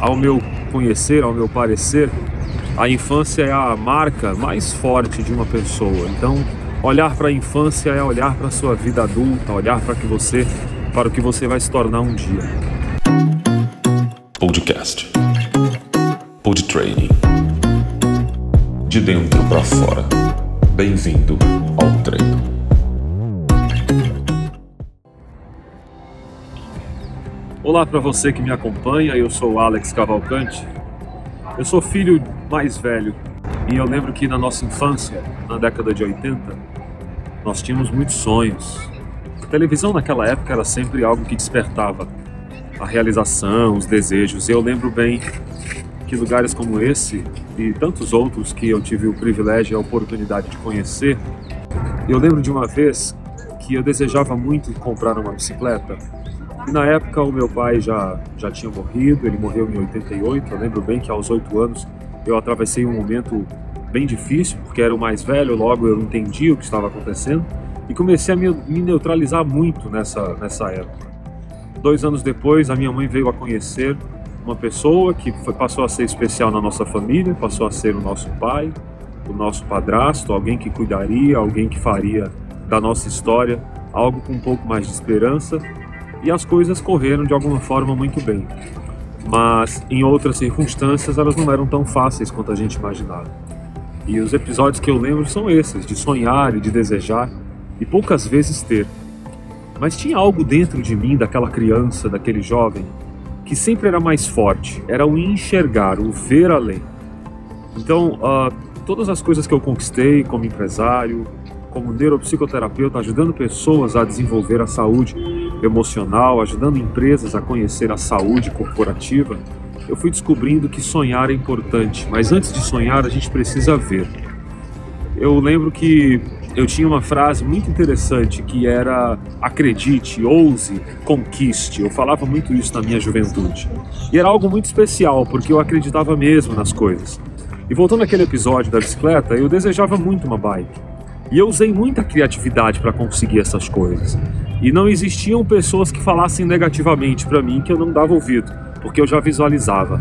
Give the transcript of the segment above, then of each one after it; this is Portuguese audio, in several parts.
ao meu conhecer, ao meu parecer, a infância é a marca mais forte de uma pessoa. Então, olhar para a infância é olhar para a sua vida adulta, olhar para que você, para o que você vai se tornar um dia. Podcast. Pod Training. De dentro para fora. Bem-vindo ao treino. Olá para você que me acompanha, eu sou Alex Cavalcante. Eu sou filho mais velho e eu lembro que na nossa infância, na década de 80, nós tínhamos muitos sonhos. A televisão naquela época era sempre algo que despertava a realização, os desejos. Eu lembro bem que lugares como esse e tantos outros que eu tive o privilégio e a oportunidade de conhecer, eu lembro de uma vez que eu desejava muito comprar uma bicicleta na época o meu pai já, já tinha morrido, ele morreu em 88. Eu lembro bem que aos 8 anos eu atravessei um momento bem difícil, porque era o mais velho, logo eu entendi o que estava acontecendo e comecei a me, me neutralizar muito nessa, nessa época. Dois anos depois, a minha mãe veio a conhecer uma pessoa que foi, passou a ser especial na nossa família, passou a ser o nosso pai, o nosso padrasto, alguém que cuidaria, alguém que faria da nossa história algo com um pouco mais de esperança e as coisas correram de alguma forma muito bem. Mas em outras circunstâncias elas não eram tão fáceis quanto a gente imaginava. E os episódios que eu lembro são esses, de sonhar e de desejar e poucas vezes ter. Mas tinha algo dentro de mim, daquela criança, daquele jovem, que sempre era mais forte, era o enxergar, o ver além. Então, uh, todas as coisas que eu conquistei como empresário, como neuropsicoterapeuta, ajudando pessoas a desenvolver a saúde emocional, ajudando empresas a conhecer a saúde corporativa, eu fui descobrindo que sonhar é importante, mas antes de sonhar a gente precisa ver. Eu lembro que eu tinha uma frase muito interessante que era acredite, ouse, conquiste. Eu falava muito isso na minha juventude. E era algo muito especial, porque eu acreditava mesmo nas coisas. E voltando àquele episódio da bicicleta, eu desejava muito uma bike. E eu usei muita criatividade para conseguir essas coisas. E não existiam pessoas que falassem negativamente para mim que eu não dava ouvido, porque eu já visualizava.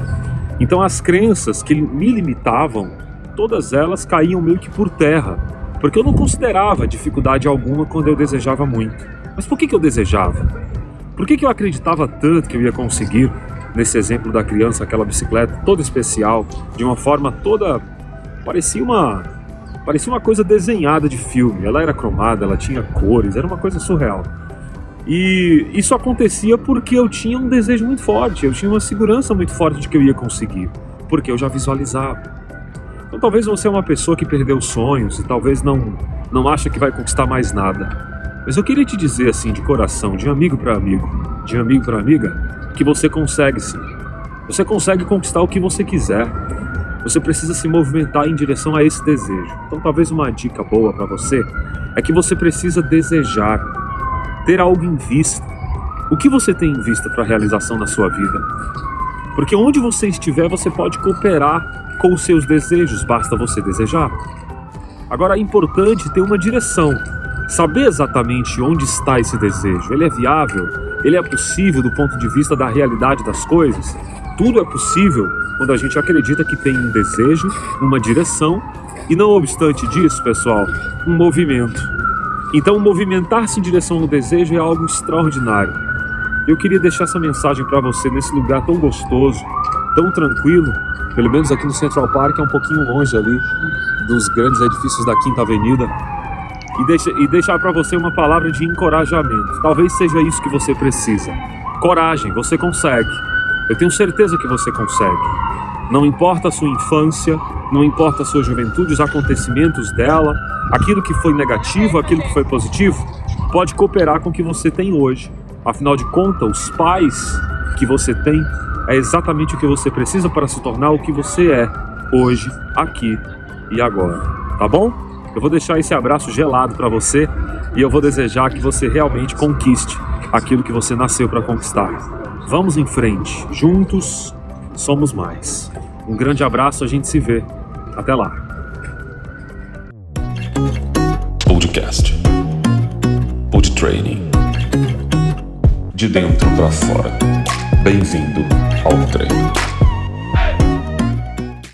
Então as crenças que me limitavam, todas elas caíam meio que por terra, porque eu não considerava dificuldade alguma quando eu desejava muito. Mas por que, que eu desejava? Por que, que eu acreditava tanto que eu ia conseguir, nesse exemplo da criança, aquela bicicleta toda especial, de uma forma toda. parecia uma Parecia uma coisa desenhada de filme. Ela era cromada, ela tinha cores, era uma coisa surreal. E isso acontecia porque eu tinha um desejo muito forte, eu tinha uma segurança muito forte de que eu ia conseguir, porque eu já visualizava. Então talvez você é uma pessoa que perdeu sonhos e talvez não não acha que vai conquistar mais nada. Mas eu queria te dizer assim de coração, de amigo para amigo, de amigo para amiga, que você consegue sim. Você consegue conquistar o que você quiser. Você precisa se movimentar em direção a esse desejo. Então, talvez uma dica boa para você é que você precisa desejar, ter algo em vista. O que você tem em vista para a realização da sua vida? Porque onde você estiver, você pode cooperar com os seus desejos, basta você desejar. Agora é importante ter uma direção, saber exatamente onde está esse desejo. Ele é viável? Ele é possível do ponto de vista da realidade das coisas? Tudo é possível quando a gente acredita que tem um desejo, uma direção e, não obstante disso, pessoal, um movimento. Então, movimentar-se em direção ao desejo é algo extraordinário. Eu queria deixar essa mensagem para você nesse lugar tão gostoso, tão tranquilo, pelo menos aqui no Central Park, é um pouquinho longe ali dos grandes edifícios da Quinta Avenida, e, deixa, e deixar para você uma palavra de encorajamento. Talvez seja isso que você precisa. Coragem, você consegue. Eu tenho certeza que você consegue. Não importa a sua infância, não importa a sua juventude, os acontecimentos dela, aquilo que foi negativo, aquilo que foi positivo, pode cooperar com o que você tem hoje. Afinal de contas, os pais que você tem é exatamente o que você precisa para se tornar o que você é hoje, aqui e agora. Tá bom? Eu vou deixar esse abraço gelado para você e eu vou desejar que você realmente conquiste aquilo que você nasceu para conquistar. Vamos em frente, juntos somos mais. Um grande abraço, a gente se vê. Até lá. Podcast. Pod Training. De dentro para fora. Bem-vindo ao treino.